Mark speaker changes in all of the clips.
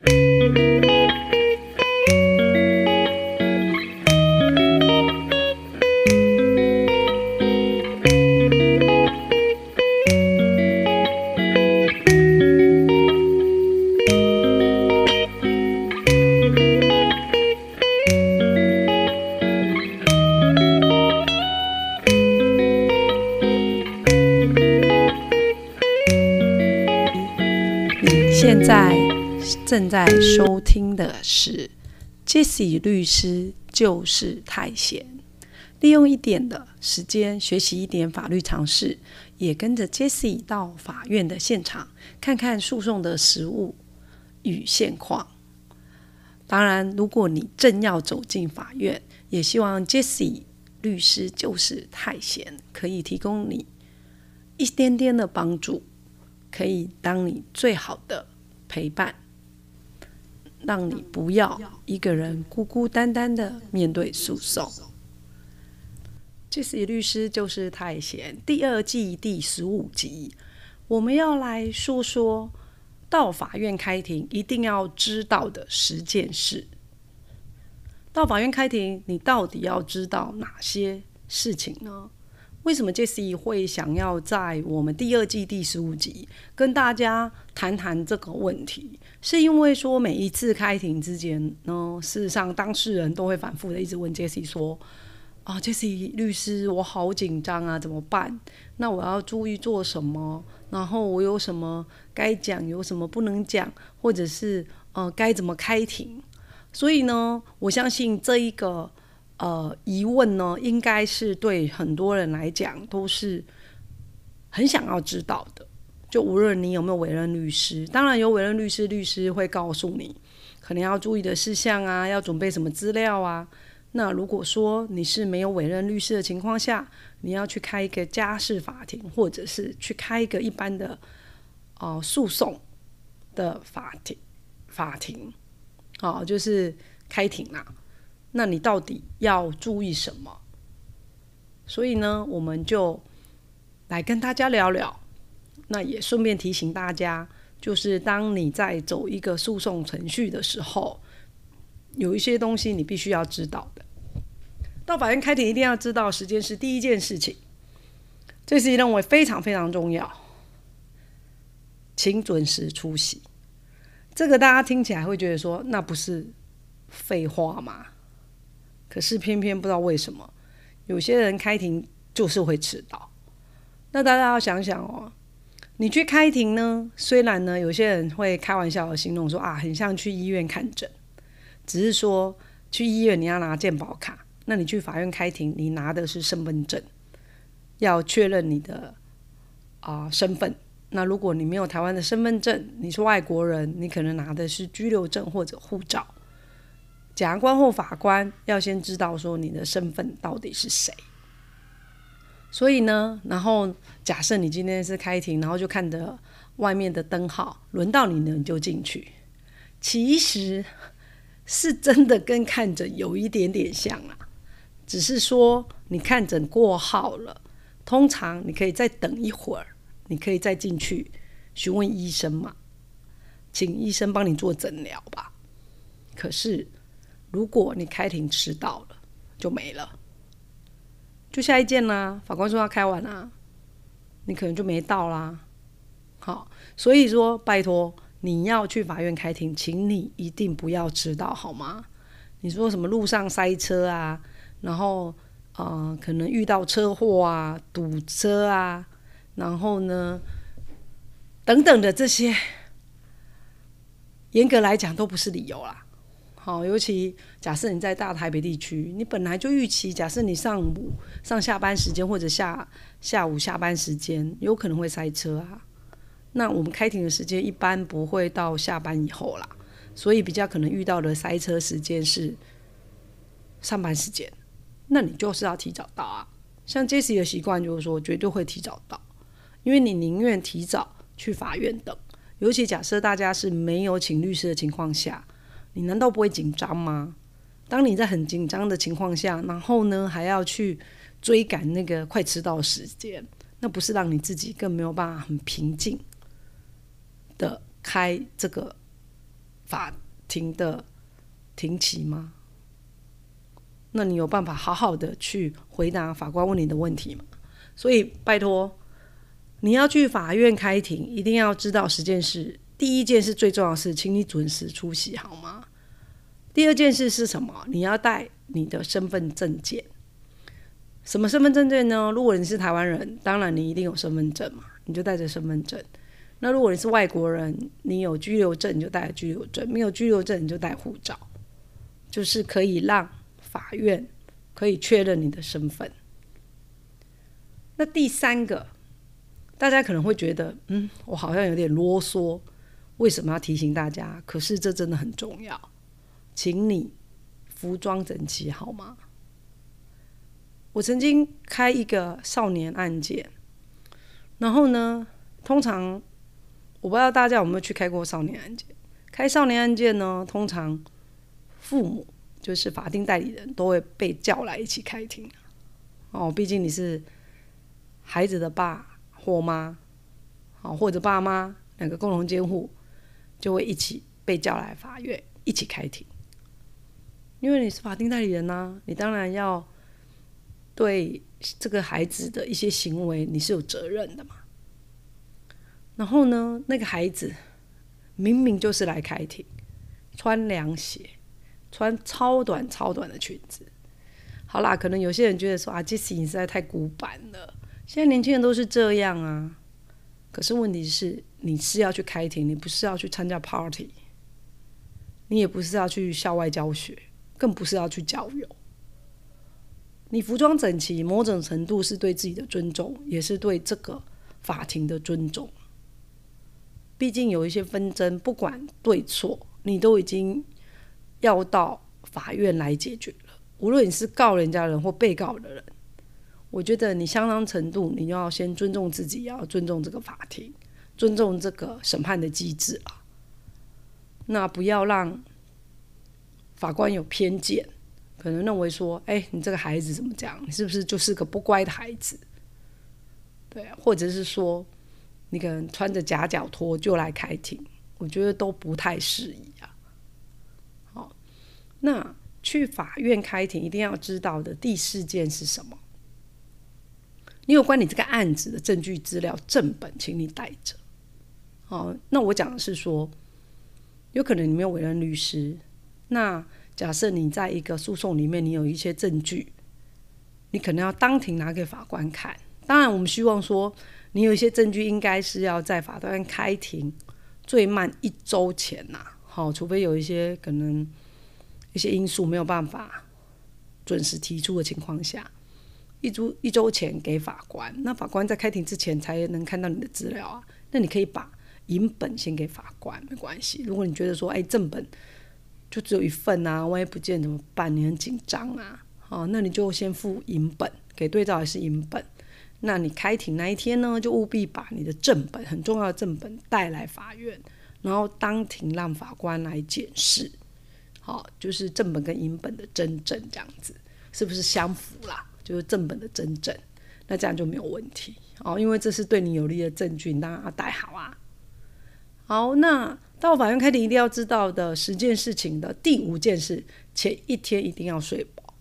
Speaker 1: 你正在收听的是 Jesse 律师就是太闲，利用一点的时间学习一点法律常识，也跟着 Jesse 到法院的现场看看诉讼的实务与现况。当然，如果你正要走进法院，也希望 Jesse 律师就是太闲可以提供你一点点的帮助。可以当你最好的陪伴，让你不要一个人孤孤单单的面对诉讼。这是律师就是太闲第二季第十五集，我们要来说说到法院开庭一定要知道的十件事。到法院开庭，你到底要知道哪些事情呢？为什么 Jesse 会想要在我们第二季第十五集跟大家谈谈这个问题？是因为说每一次开庭之前呢，事实上当事人都会反复的一直问 Jesse 说：“啊，Jesse 律师，我好紧张啊，怎么办？那我要注意做什么？然后我有什么该讲，有什么不能讲，或者是呃该怎么开庭？”所以呢，我相信这一个。呃，疑问呢，应该是对很多人来讲都是很想要知道的。就无论你有没有委任律师，当然有委任律师，律师会告诉你可能要注意的事项啊，要准备什么资料啊。那如果说你是没有委任律师的情况下，你要去开一个家事法庭，或者是去开一个一般的哦诉讼的法庭，法庭，哦，就是开庭啦。那你到底要注意什么？所以呢，我们就来跟大家聊聊。那也顺便提醒大家，就是当你在走一个诉讼程序的时候，有一些东西你必须要知道的。到法院开庭一定要知道时间是第一件事情，这是认为非常非常重要，请准时出席。这个大家听起来会觉得说，那不是废话吗？可是偏偏不知道为什么，有些人开庭就是会迟到。那大家要想想哦，你去开庭呢，虽然呢有些人会开玩笑的形容说啊，很像去医院看诊，只是说去医院你要拿健保卡，那你去法院开庭，你拿的是身份证，要确认你的啊身份。那如果你没有台湾的身份证，你是外国人，你可能拿的是居留证或者护照。检察官或法官要先知道说你的身份到底是谁，所以呢，然后假设你今天是开庭，然后就看着外面的灯号，轮到你呢你就进去，其实是真的跟看诊有一点点像啊，只是说你看诊过号了，通常你可以再等一会儿，你可以再进去询问医生嘛，请医生帮你做诊疗吧，可是。如果你开庭迟到了，就没了，就下一件啦。法官说要开完啦，你可能就没到啦。好，所以说拜托你要去法院开庭，请你一定不要迟到，好吗？你说什么路上塞车啊，然后呃可能遇到车祸啊、堵车啊，然后呢等等的这些，严格来讲都不是理由啦。好，尤其假设你在大台北地区，你本来就预期，假设你上午上下班时间或者下下午下班时间，有可能会塞车啊。那我们开庭的时间一般不会到下班以后啦，所以比较可能遇到的塞车时间是上班时间。那你就是要提早到啊。像 Jesse 的习惯就是说，绝对会提早到，因为你宁愿提早去法院等。尤其假设大家是没有请律师的情况下。你难道不会紧张吗？当你在很紧张的情况下，然后呢还要去追赶那个快迟到时间，那不是让你自己更没有办法很平静的开这个法庭的庭期吗？那你有办法好好的去回答法官问你的问题吗？所以拜托，你要去法院开庭，一定要知道十件事。第一件事最重要的是，请你准时出席，好吗？第二件事是什么？你要带你的身份证件。什么身份证件呢？如果你是台湾人，当然你一定有身份证嘛，你就带着身份证。那如果你是外国人，你有居留证你就带居留证，没有居留证你就带护照，就是可以让。法院可以确认你的身份。那第三个，大家可能会觉得，嗯，我好像有点啰嗦，为什么要提醒大家？可是这真的很重要，请你服装整齐好吗？我曾经开一个少年案件，然后呢，通常我不知道大家有没有去开过少年案件。开少年案件呢，通常父母。就是法定代理人都会被叫来一起开庭，哦，毕竟你是孩子的爸或妈，好或者爸妈两个共同监护，就会一起被叫来法院一起开庭。因为你是法定代理人呐，你当然要对这个孩子的一些行为你是有责任的嘛。然后呢，那个孩子明明就是来开庭，穿凉鞋。穿超短超短的裙子，好啦，可能有些人觉得说啊，杰西你实在太古板了。现在年轻人都是这样啊。可是问题是，你是要去开庭，你不是要去参加 party，你也不是要去校外教学，更不是要去郊游。你服装整齐，某种程度是对自己的尊重，也是对这个法庭的尊重。毕竟有一些纷争，不管对错，你都已经。要到法院来解决了。无论你是告人家人或被告的人，我觉得你相当程度，你要先尊重自己，要尊重这个法庭，尊重这个审判的机制啊。那不要让法官有偏见，可能认为说，哎，你这个孩子怎么讲？你是不是就是个不乖的孩子？对，或者是说，你可能穿着夹脚拖就来开庭，我觉得都不太适宜啊。好那去法院开庭一定要知道的第四件是什么？你有关你这个案子的证据资料正本，请你带着。哦，那我讲的是说，有可能你没有委任律师。那假设你在一个诉讼里面，你有一些证据，你可能要当庭拿给法官看。当然，我们希望说，你有一些证据，应该是要在法院开庭最慢一周前呐。好，除非有一些可能。一些因素没有办法准时提出的情况下，一周一周前给法官，那法官在开庭之前才能看到你的资料啊。那你可以把银本先给法官，没关系。如果你觉得说，哎，正本就只有一份啊，万一不见怎么办？你很紧张啊，好，那你就先付银本给对照，还是银本。那你开庭那一天呢，就务必把你的正本很重要的正本带来法院，然后当庭让法官来检视。好，就是正本跟银本的真正这样子，是不是相符啦？就是正本的真正，那这样就没有问题哦，因为这是对你有利的证据，你当然要带好啊。好，那到法院开庭一定要知道的十件事情的第五件事，前一天一定要睡饱。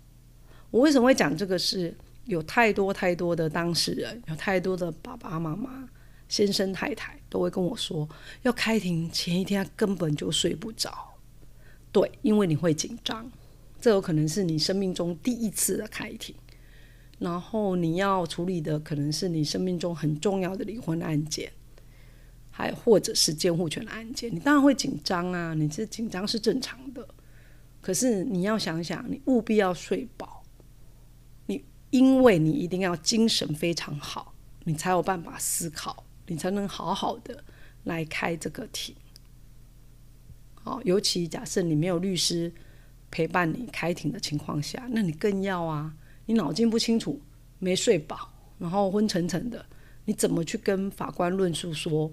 Speaker 1: 我为什么会讲这个？是有太多太多的当事人，有太多的爸爸妈妈、先生太太都会跟我说，要开庭前一天根本就睡不着。对，因为你会紧张，这有可能是你生命中第一次的开庭，然后你要处理的可能是你生命中很重要的离婚案件，还或者是监护权的案件，你当然会紧张啊，你这紧张是正常的。可是你要想想，你务必要睡饱，你因为你一定要精神非常好，你才有办法思考，你才能好好的来开这个庭。好，尤其假设你没有律师陪伴你开庭的情况下，那你更要啊！你脑筋不清楚，没睡饱，然后昏沉沉的，你怎么去跟法官论述说，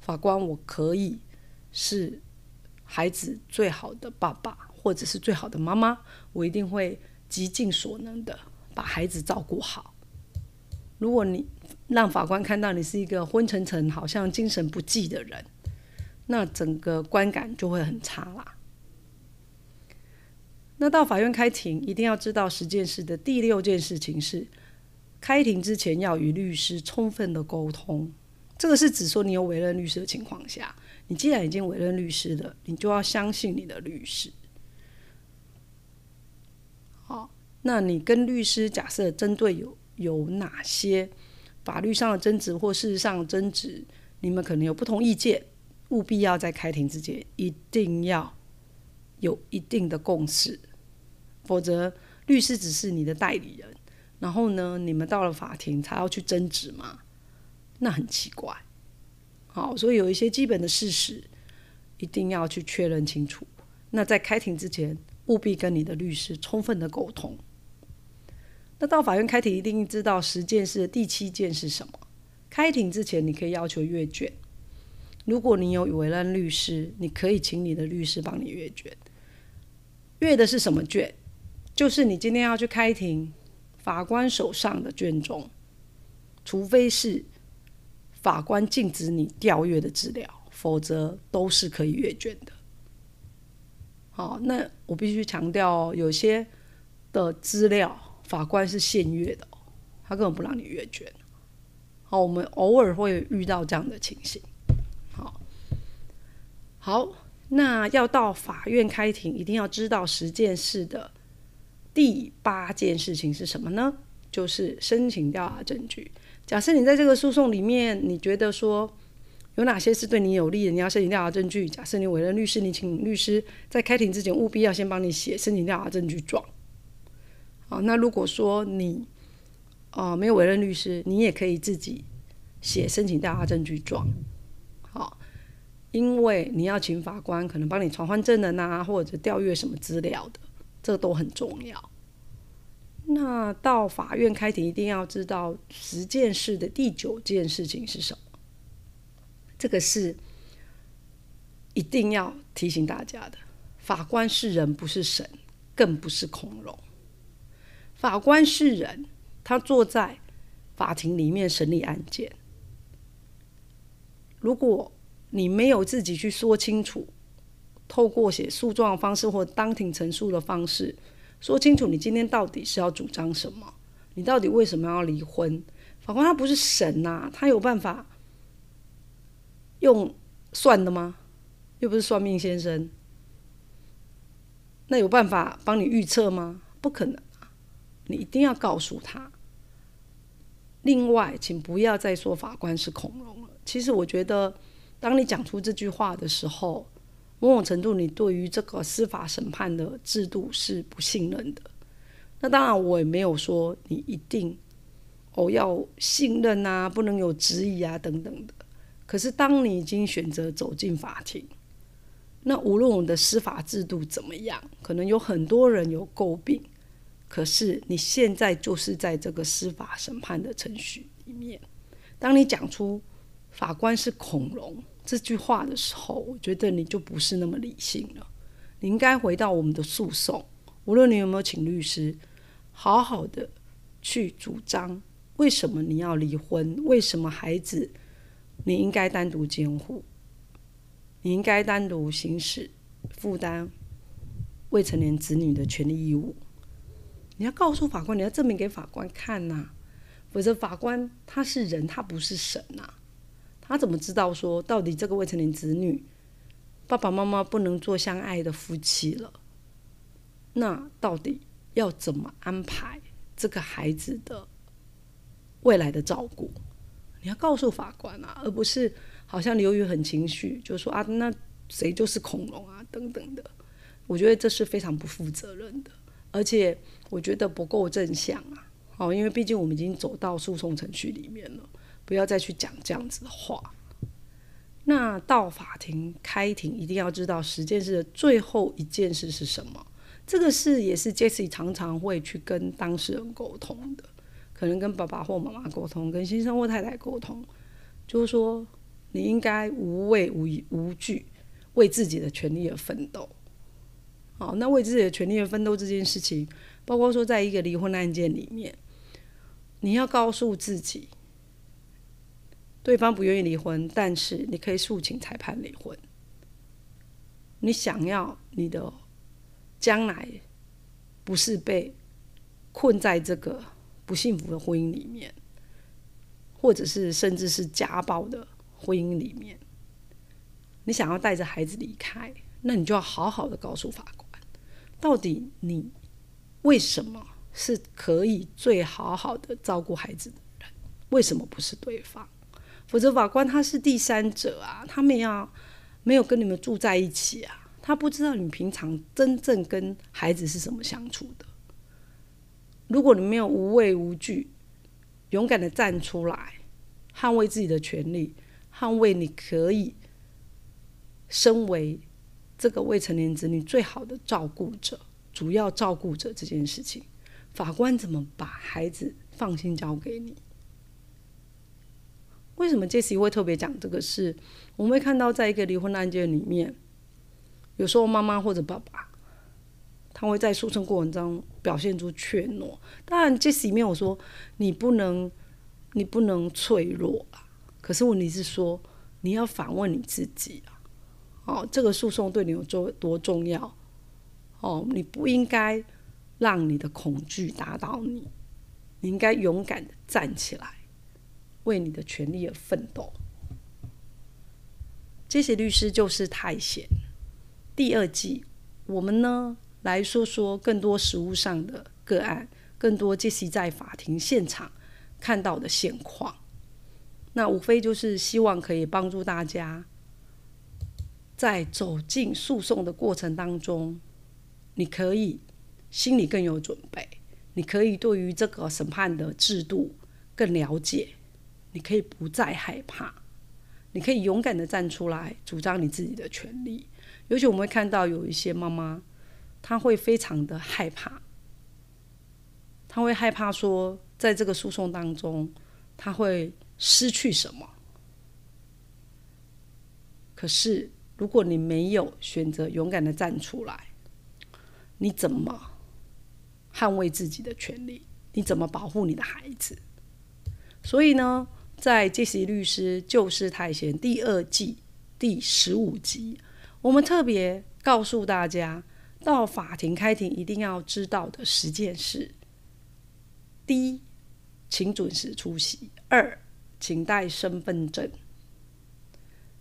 Speaker 1: 法官我可以是孩子最好的爸爸，或者是最好的妈妈，我一定会极尽所能的把孩子照顾好。如果你让法官看到你是一个昏沉沉、好像精神不济的人，那整个观感就会很差啦。那到法院开庭，一定要知道十件事的第六件事情是，开庭之前要与律师充分的沟通。这个是指说你有委任律师的情况下，你既然已经委任律师了，你就要相信你的律师。好，那你跟律师假设针对有有哪些法律上的争执或事实上的争执，你们可能有不同意见，务必要在开庭之前一定要有一定的共识。否则，律师只是你的代理人，然后呢，你们到了法庭才要去争执嘛，那很奇怪。好，所以有一些基本的事实一定要去确认清楚。那在开庭之前，务必跟你的律师充分的沟通。那到法院开庭，一定知道十件事的第七件是什么。开庭之前，你可以要求阅卷。如果你有委任律师，你可以请你的律师帮你阅卷。阅的是什么卷？就是你今天要去开庭，法官手上的卷宗，除非是法官禁止你调阅的资料，否则都是可以阅卷的。好，那我必须强调，有些的资料法官是限阅的，他根本不让你阅卷。好，我们偶尔会遇到这样的情形。好，好，那要到法院开庭，一定要知道十件事的。第八件事情是什么呢？就是申请调查证据。假设你在这个诉讼里面，你觉得说有哪些是对你有利的，你要申请调查证据。假设你委任律师，你请律师在开庭之前务必要先帮你写申请调查证据状。好，那如果说你哦没有委任律师，你也可以自己写申请调查证据状。好，因为你要请法官可能帮你传唤证人啊，或者调阅什么资料的。这都很重要。那到法院开庭，一定要知道十件事的第九件事情是什么。这个是一定要提醒大家的。法官是人，不是神，更不是恐龙。法官是人，他坐在法庭里面审理案件。如果你没有自己去说清楚，透过写诉状的方式或当庭陈述的方式，说清楚你今天到底是要主张什么，你到底为什么要离婚？法官他不是神呐，他有办法用算的吗？又不是算命先生，那有办法帮你预测吗？不可能！你一定要告诉他。另外，请不要再说法官是恐龙了。其实，我觉得当你讲出这句话的时候，某种程度，你对于这个司法审判的制度是不信任的。那当然，我也没有说你一定哦要信任啊，不能有质疑啊等等的。可是，当你已经选择走进法庭，那无论我们的司法制度怎么样，可能有很多人有诟病。可是，你现在就是在这个司法审判的程序里面，当你讲出法官是恐龙。这句话的时候，我觉得你就不是那么理性了。你应该回到我们的诉讼，无论你有没有请律师，好好的去主张为什么你要离婚，为什么孩子你应该单独监护，你应该单独行使负担未成年子女的权利义务。你要告诉法官，你要证明给法官看呐，否则法官他是人，他不是神呐。他怎么知道说到底这个未成年子女爸爸妈妈不能做相爱的夫妻了？那到底要怎么安排这个孩子的未来的照顾？你要告诉法官啊，而不是好像刘宇很情绪，就说啊，那谁就是恐龙啊等等的。我觉得这是非常不负责任的，而且我觉得不够正向啊。哦，因为毕竟我们已经走到诉讼程序里面了。不要再去讲这样子的话。那到法庭开庭，一定要知道十件事的最后一件事是什么。这个事也是 Jesse 常常会去跟当事人沟通的，可能跟爸爸或妈妈沟通，跟先生或太太沟通，就是说你应该无畏无无惧，为自己的权利而奋斗。好，那为自己的权利而奋斗这件事情，包括说在一个离婚案件里面，你要告诉自己。对方不愿意离婚，但是你可以诉请裁判离婚。你想要你的将来不是被困在这个不幸福的婚姻里面，或者是甚至是家暴的婚姻里面，你想要带着孩子离开，那你就要好好的告诉法官，到底你为什么是可以最好好的照顾孩子的人，为什么不是对方？否则法官他是第三者啊，他们要没有跟你们住在一起啊，他不知道你平常真正跟孩子是怎么相处的。如果你没有无畏无惧，勇敢的站出来，捍卫自己的权利，捍卫你可以身为这个未成年子女最好的照顾者、主要照顾者这件事情，法官怎么把孩子放心交给你？为什么 Jesse 会特别讲这个事？我们会看到，在一个离婚案件里面，有时候妈妈或者爸爸，他会在诉讼过程中表现出怯懦。当然，Jesse 里面我说你不能，你不能脆弱啊。可是问题是说，你要反问你自己啊，哦，这个诉讼对你有多多重要？哦，你不应该让你的恐惧打倒你，你应该勇敢的站起来。为你的权利而奋斗。这些律师就是太闲。第二季，我们呢来说说更多实务上的个案，更多这些在法庭现场看到的现况。那无非就是希望可以帮助大家，在走进诉讼的过程当中，你可以心里更有准备，你可以对于这个审判的制度更了解。你可以不再害怕，你可以勇敢的站出来主张你自己的权利。尤其我们会看到有一些妈妈，她会非常的害怕，她会害怕说，在这个诉讼当中，她会失去什么。可是，如果你没有选择勇敢的站出来，你怎么捍卫自己的权利？你怎么保护你的孩子？所以呢？在《杰西律师旧事太闲》第二季第十五集，我们特别告诉大家，到法庭开庭一定要知道的十件事：第一，请准时出席；二，请带身份证；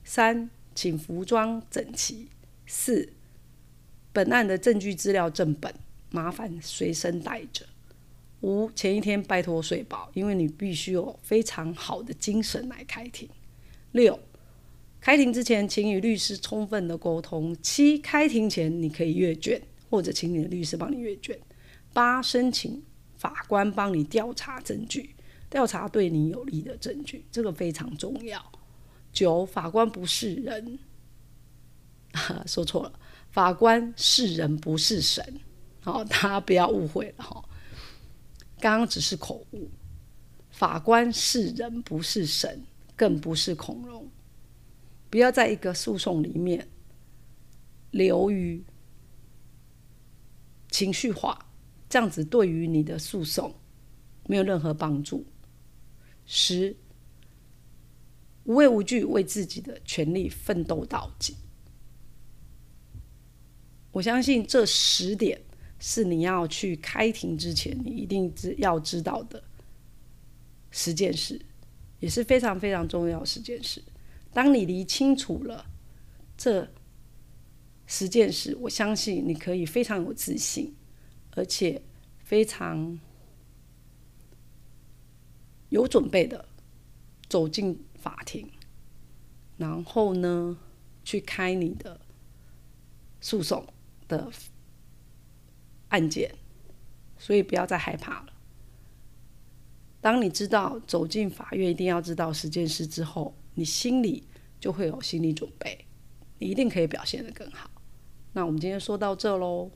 Speaker 1: 三，请服装整齐；四，本案的证据资料正本麻烦随身带着。五前一天拜托睡饱，因为你必须有非常好的精神来开庭。六开庭之前，请与律师充分的沟通。七开庭前你可以阅卷，或者请你的律师帮你阅卷。八申请法官帮你调查证据，调查对你有利的证据，这个非常重要。九法官不是人，说错了，法官是人不是神，好，大家不要误会了哈。刚刚只是口误，法官是人不是神，更不是恐龙。不要在一个诉讼里面流于情绪化，这样子对于你的诉讼没有任何帮助。十，无畏无惧为自己的权利奋斗到底。我相信这十点。是你要去开庭之前，你一定知要知道的十件事，也是非常非常重要十件事。当你理清楚了这十件事，我相信你可以非常有自信，而且非常有准备的走进法庭，然后呢，去开你的诉讼的。案件，所以不要再害怕了。当你知道走进法院一定要知道十件事之后，你心里就会有心理准备，你一定可以表现得更好。那我们今天说到这喽。